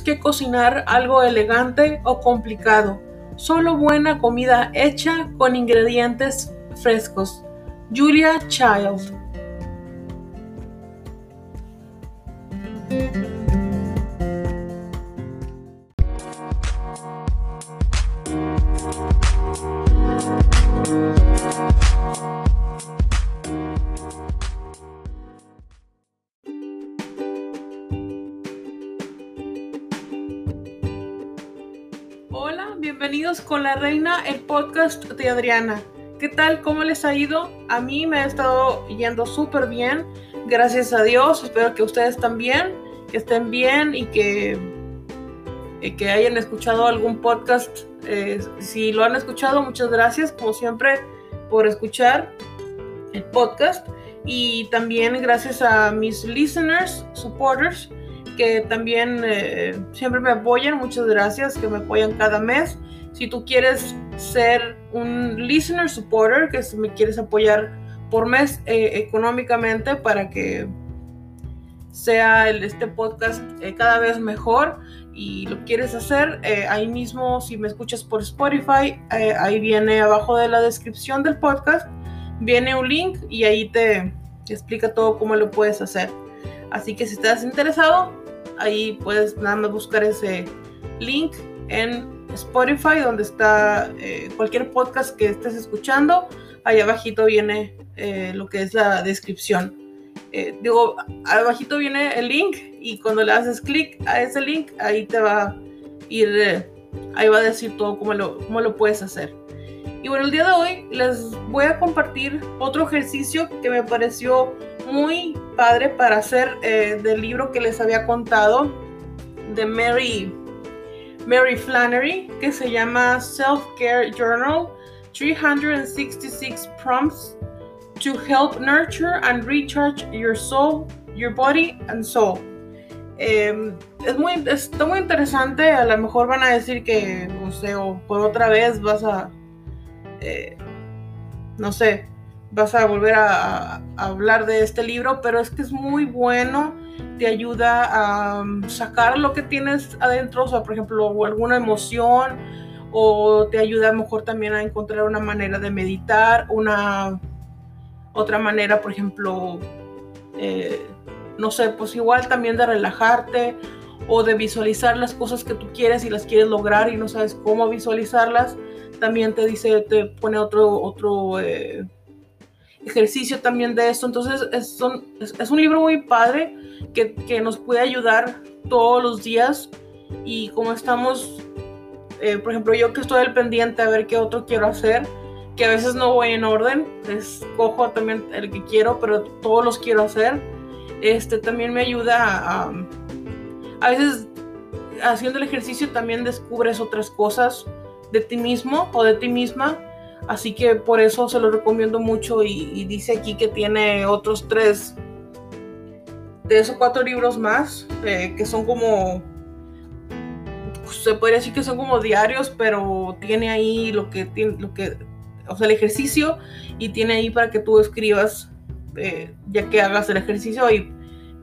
que cocinar algo elegante o complicado, solo buena comida hecha con ingredientes frescos. Julia Child bienvenidos con la reina, el podcast de Adriana. ¿Qué tal? ¿Cómo les ha ido? A mí me ha estado yendo súper bien, gracias a Dios. Espero que ustedes también, que estén bien y que, y que hayan escuchado algún podcast. Eh, si lo han escuchado, muchas gracias, como siempre, por escuchar el podcast. Y también gracias a mis listeners, supporters, que también eh, siempre me apoyan. Muchas gracias, que me apoyan cada mes. Si tú quieres ser un listener supporter, que si me quieres apoyar por mes eh, económicamente para que sea este podcast eh, cada vez mejor y lo quieres hacer, eh, ahí mismo si me escuchas por Spotify, ahí viene abajo de la descripción del podcast, viene un link y ahí te, te explica todo cómo lo puedes hacer. Así que si estás interesado, ahí puedes nada más buscar ese link en Spotify, donde está eh, cualquier podcast que estés escuchando. Ahí abajito viene eh, lo que es la descripción. Eh, digo, abajito viene el link y cuando le haces clic a ese link, ahí te va a ir, eh, ahí va a decir todo cómo lo, cómo lo puedes hacer. Y bueno, el día de hoy les voy a compartir otro ejercicio que me pareció muy padre para hacer del libro que les había contado de Mary, Mary Flannery, que se llama Self Care Journal 366 Prompts to Help Nurture and Recharge Your Soul, Your Body and Soul. Eh, es muy, está muy interesante. A lo mejor van a decir que, no sé, o por otra vez vas a, eh, no sé, vas a volver a, hablar de este libro, pero es que es muy bueno. Te ayuda a um, sacar lo que tienes adentro, o sea, por ejemplo, alguna emoción, o te ayuda a mejor también a encontrar una manera de meditar, una otra manera, por ejemplo, eh, no sé, pues igual también de relajarte o de visualizar las cosas que tú quieres y las quieres lograr y no sabes cómo visualizarlas. También te dice, te pone otro, otro eh, ejercicio también de esto. Entonces es, son, es, un libro muy padre que, que, nos puede ayudar todos los días y como estamos, eh, por ejemplo, yo que estoy al pendiente a ver qué otro quiero hacer que a veces no voy en orden, escojo también el que quiero, pero todos los quiero hacer. Este también me ayuda a, a, a veces haciendo el ejercicio también descubres otras cosas de ti mismo o de ti misma. Así que por eso se lo recomiendo mucho y, dice aquí que tiene otros tres, tres o cuatro libros más eh, que son como se podría decir que son como diarios, pero tiene ahí lo que tiene, lo que o sea, el ejercicio y tiene ahí para que tú escribas, eh, ya que hagas el ejercicio y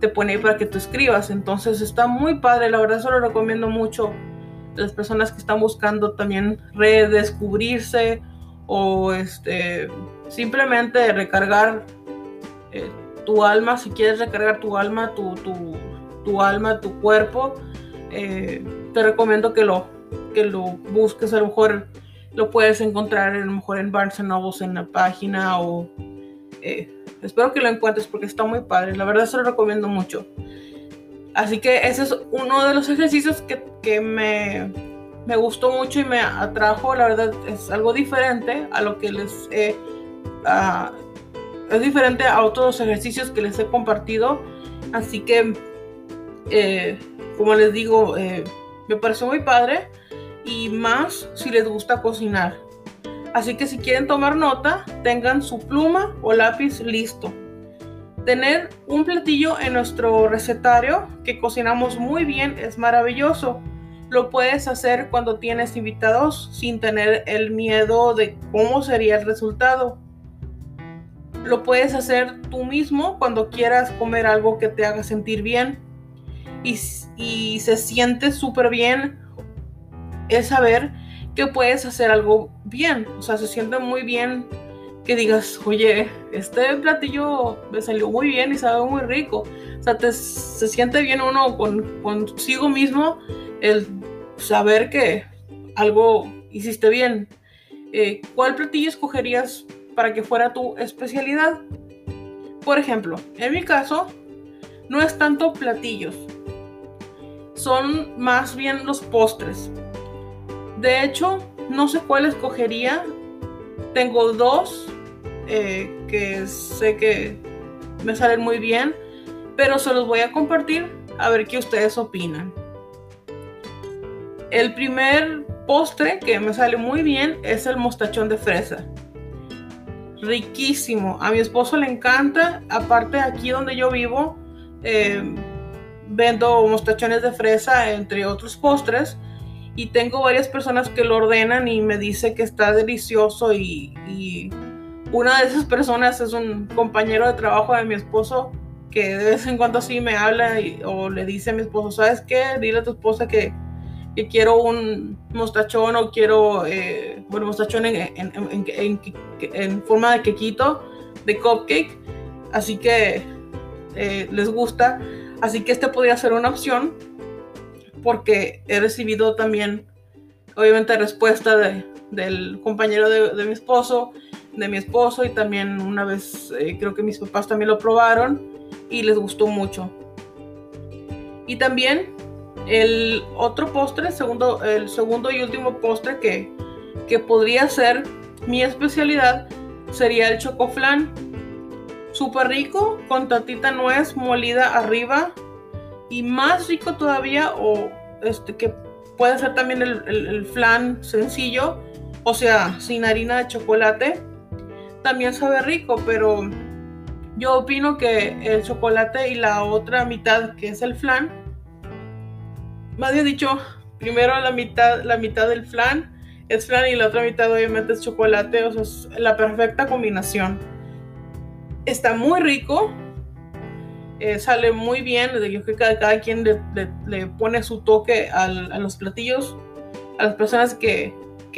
te pone ahí para que tú escribas. Entonces está muy padre, la verdad se lo recomiendo mucho las personas que están buscando también redescubrirse o este, simplemente recargar eh, tu alma, si quieres recargar tu alma, tu, tu, tu alma, tu cuerpo, eh, te recomiendo que lo, que lo busques a lo mejor lo puedes encontrar a lo mejor en Barnes Noble en la página o eh, espero que lo encuentres porque está muy padre. La verdad se lo recomiendo mucho. Así que ese es uno de los ejercicios que, que me, me, gustó mucho y me atrajo. La verdad es algo diferente a lo que les he... Uh, es diferente a otros ejercicios que les he compartido. Así que, eh, como les digo, eh, me pareció muy padre y más si les gusta cocinar. Así que si quieren tomar nota, tengan su pluma o lápiz listo. Tener un platillo en nuestro recetario que cocinamos muy bien es maravilloso. Lo puedes hacer cuando tienes invitados sin tener el miedo de cómo sería el resultado. Lo puedes hacer tú mismo cuando quieras comer algo que te haga sentir bien. y, y se siente súper bien es saber que puedes hacer algo bien. O sea, se siente muy bien que digas, oye, este platillo me salió muy bien y sabe muy rico. O sea, se siente bien uno con, consigo mismo el saber que algo hiciste bien. Eh, ¿Cuál platillo escogerías para que fuera tu especialidad? Por ejemplo, en mi caso, no es tanto platillos, son más bien los postres. De hecho, no sé cuál escogería. Tengo dos eh, que sé que me salen muy bien, pero se los voy a compartir a ver qué ustedes opinan. El primer postre que me sale muy bien es el mostachón de fresa. Riquísimo. A mi esposo le encanta. Aparte aquí donde yo vivo, eh, vendo mostachones de fresa entre otros postres y tengo varias personas que lo ordenan y me dice que está delicioso y, una de esas personas es un compañero de trabajo de mi esposo que de vez en cuando así me habla o le dice a mi esposo, ¿sabes qué? Dile a tu esposa que, quiero un mostachón o quiero, eh, bueno, mostachón en, en, forma de quequito, de cupcake. Así que eh, les gusta. Así que este podría ser una opción porque he recibido también, obviamente, respuesta del compañero de, mi esposo, de mi esposo y también una vez eh, creo que mis papás también lo probaron y les gustó mucho. Y también el otro postre, segundo, el segundo y último postre que, que podría ser mi especialidad sería el chocoflan. Súper rico, con tatita nuez molida arriba, y más rico todavía, o este, que puede ser también el, flan sencillo, o sea, sin harina de chocolate, también sabe rico, pero yo opino que el chocolate y la otra mitad, que es el flan, más bien dicho, primero la mitad, la mitad del flan es flan y la otra mitad obviamente es chocolate, o sea, es la perfecta combinación. Está muy rico, eh, sale muy bien. Yo creo que cada, quien le, pone su toque a los platillos, a las personas que,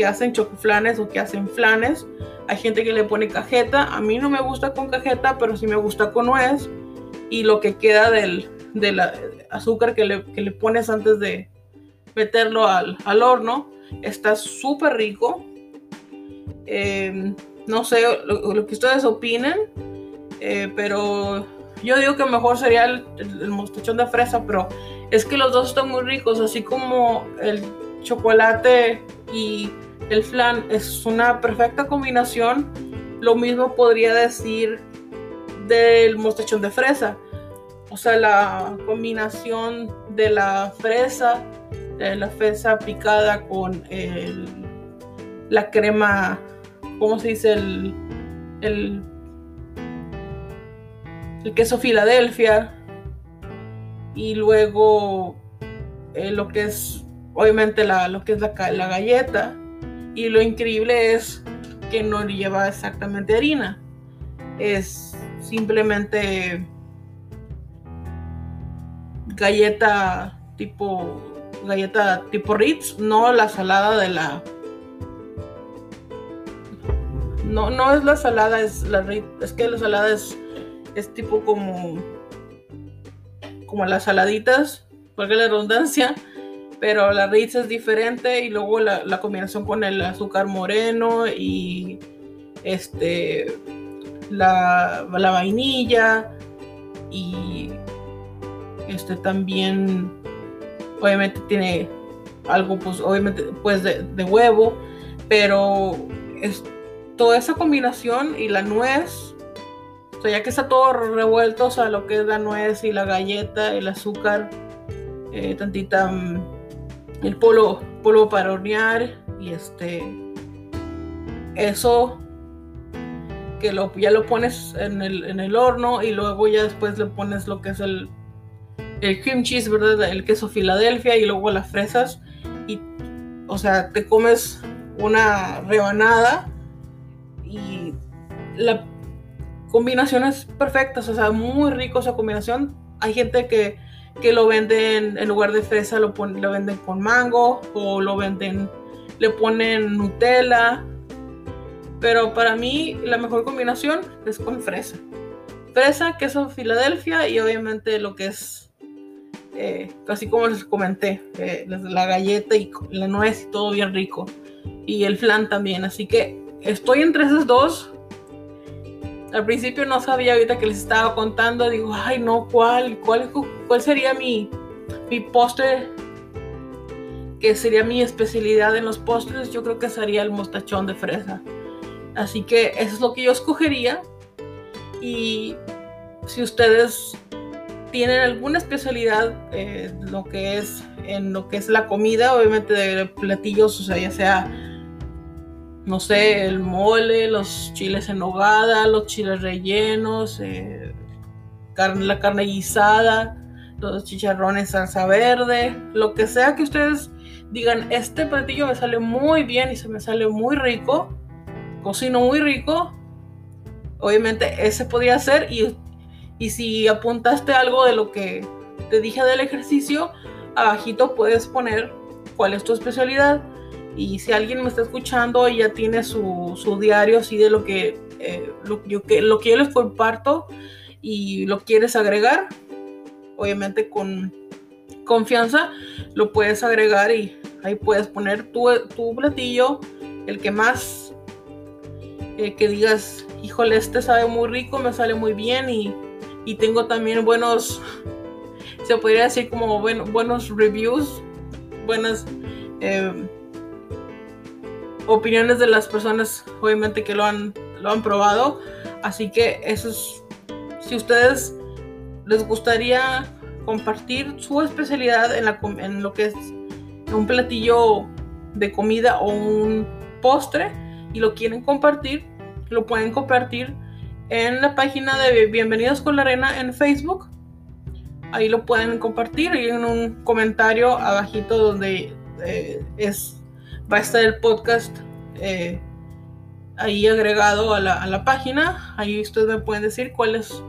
hacen chocoflanes o que hacen flanes. Hay gente que le pone cajeta. A mí no me gusta con cajeta, pero sí me gusta con nuez. Y lo que queda del, azúcar que le, pones antes de meterlo al, horno está súper rico. Eh, no sé lo, que ustedes opinen, eh, pero yo digo que mejor sería el, mostachón de fresa, pero es que los dos están muy ricos, así como el chocolate y el flan es una perfecta combinación. Lo mismo podría decir del mostachón de fresa. O sea, la combinación de la fresa, la fresa picada con la crema, ¿cómo se dice? El, el el queso Filadelfia y luego eh, lo que es obviamente la, lo que es la galleta y lo increíble es que no lleva exactamente harina. Es simplemente galleta tipo galleta tipo Ritz, no la salada de la no, no es la salada, es la es que la salada es es tipo como, como las saladitas, porque la redundancia, pero la Ritz es diferente y luego la, combinación con el azúcar moreno y este la, la vainilla y este también obviamente tiene algo pues obviamente pues de, de huevo pero es toda esa combinación y la nuez ya que está todo revuelto, o sea, lo que es la nuez y la galleta, el azúcar, eh, tantita mm, el polvo, polvo para hornear y este eso que lo, ya lo pones en el, horno y luego ya después le pones lo que es el, el cream cheese, ¿verdad? El queso Filadelfia y luego las fresas y o sea, te comes una rebanada y la combinaciones perfectas, o sea, muy rico esa combinación. Hay gente que, que lo venden en lugar de fresa lo, lo venden con mango o lo venden le ponen Nutella. Pero para mí la mejor combinación es con fresa. Fresa queso Filadelfia y obviamente lo que es eh, así como les comenté eh, la galleta y la nuez y todo bien rico. Y el flan también así que estoy entre esos dos al principio no sabía ahorita que les estaba contando, digo, ay no, ¿cuál? ¿Cuál, cuál sería mi, mi postre? Que sería mi especialidad en los postres, yo creo que sería el mostachón de fresa. Así que eso es lo que yo escogería. Y si ustedes tienen alguna especialidad eh, lo que es en lo que es la comida, obviamente de platillos, o sea, ya sea no sé, el mole, los chiles en nogada, los chiles rellenos, eh, la carne guisada, los chicharrones salsa verde, lo que sea que ustedes digan, este platillo me sale muy bien y se me sale muy rico, cocino muy rico, obviamente ese podría ser y, y si apuntaste algo de lo que te dije del ejercicio, abajito puedes poner cuál es tu especialidad y si alguien me está escuchando y ya tiene su, su diario así de lo que, eh, lo, yo, que, lo que yo les comparto y lo quieres agregar, obviamente con confianza lo puedes agregar y ahí puedes poner tu, tu platillo, el que más eh, que digas, híjole, este sabe muy rico, me sale muy bien y, y tengo también buenos, se podría decir como buenos reviews, buenas... Eh, opiniones de las personas, obviamente, que lo han, lo han probado. Así que eso es, si ustedes les gustaría compartir su especialidad en, la, en lo que es un platillo de comida o un postre y lo quieren compartir, lo pueden compartir en la página de Bienvenidos con la Arena en Facebook. Ahí lo pueden compartir y en un comentario abajito donde eh, es va a estar el podcast eh, ahí agregado a la, página. Ahí ustedes me pueden decir cuál es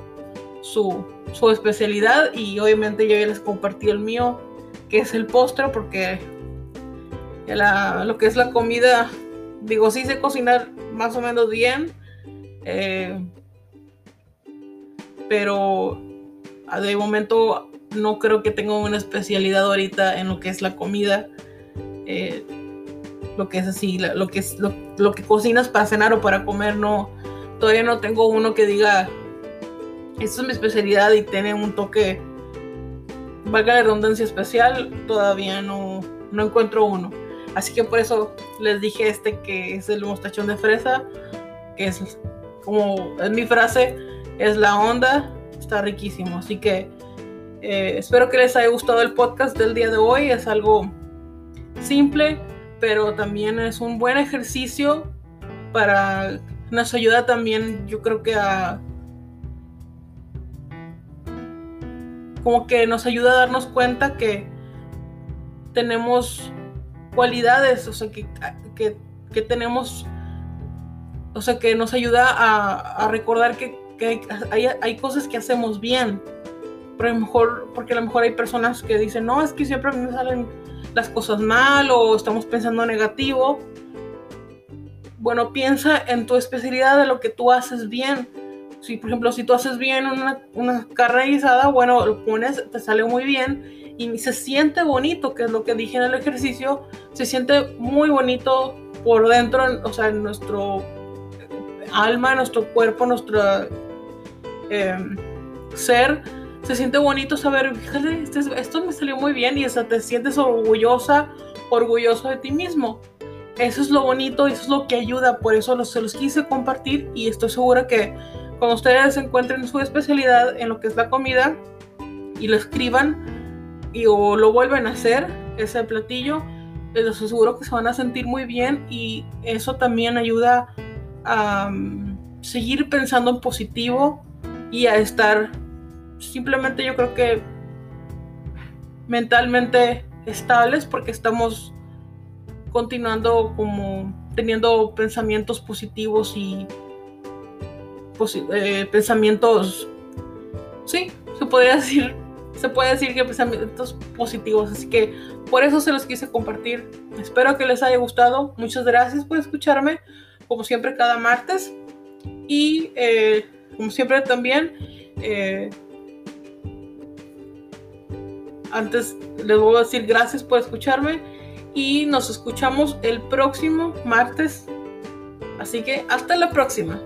su, especialidad y obviamente yo ya les compartí el mío, que es el postre, porque lo que es la comida, digo, sí sé cocinar más o menos bien, eh, pero de momento no creo que tenga una especialidad ahorita en lo que es la comida. Eh, lo que es así, lo que es lo, que cocinas para cenar o para comer, no, todavía no tengo uno que diga, esta es mi especialidad y tiene un toque, valga la redundancia especial, todavía no, no encuentro uno. Así que por eso les dije este que es el mostachón de fresa, que es como es mi frase, es la onda, está riquísimo. Así que eh, espero que les haya gustado el podcast del día de hoy, es algo simple, pero también es un buen ejercicio para, nos ayuda también, yo creo que a, como que nos ayuda a darnos cuenta que tenemos cualidades, o sea, que, que, tenemos, o sea, que nos ayuda a, recordar que, hay, hay, cosas que hacemos bien. Pero a lo mejor, porque a lo mejor hay personas que dicen, no, es que siempre me salen las cosas mal o estamos pensando negativo. Bueno, piensa en tu especialidad de lo que tú haces bien. Si, por ejemplo, si tú haces bien una, una carne guisada, bueno, lo pones, te sale muy bien y se siente bonito, que es lo que dije en el ejercicio, se siente muy bonito por dentro, o sea, en nuestro alma, nuestro cuerpo, nuestro em, ser se siente bonito saber, fíjate, este esto me salió muy bien y te sientes orgullosa, orgulloso de ti mismo. Eso es lo bonito, eso es lo que ayuda, por eso se los quise compartir y estoy segura que cuando ustedes encuentren su especialidad en lo que es la comida y lo escriban y o lo vuelven a hacer, ese platillo, les aseguro que se van a sentir muy bien y eso también ayuda a mm, seguir pensando en positivo y a estar simplemente yo creo que mentalmente estables porque estamos continuando como teniendo pensamientos positivos y eh, pensamientos, sí, se podría decir se puede decir que pensamientos positivos. Así que por eso se los quise compartir. Espero que les haya gustado. Muchas gracias por escucharme, como siempre cada martes. Y eh, como siempre también, eh, antes les voy a decir gracias por escucharme y nos escuchamos el próximo martes. Así que hasta la próxima.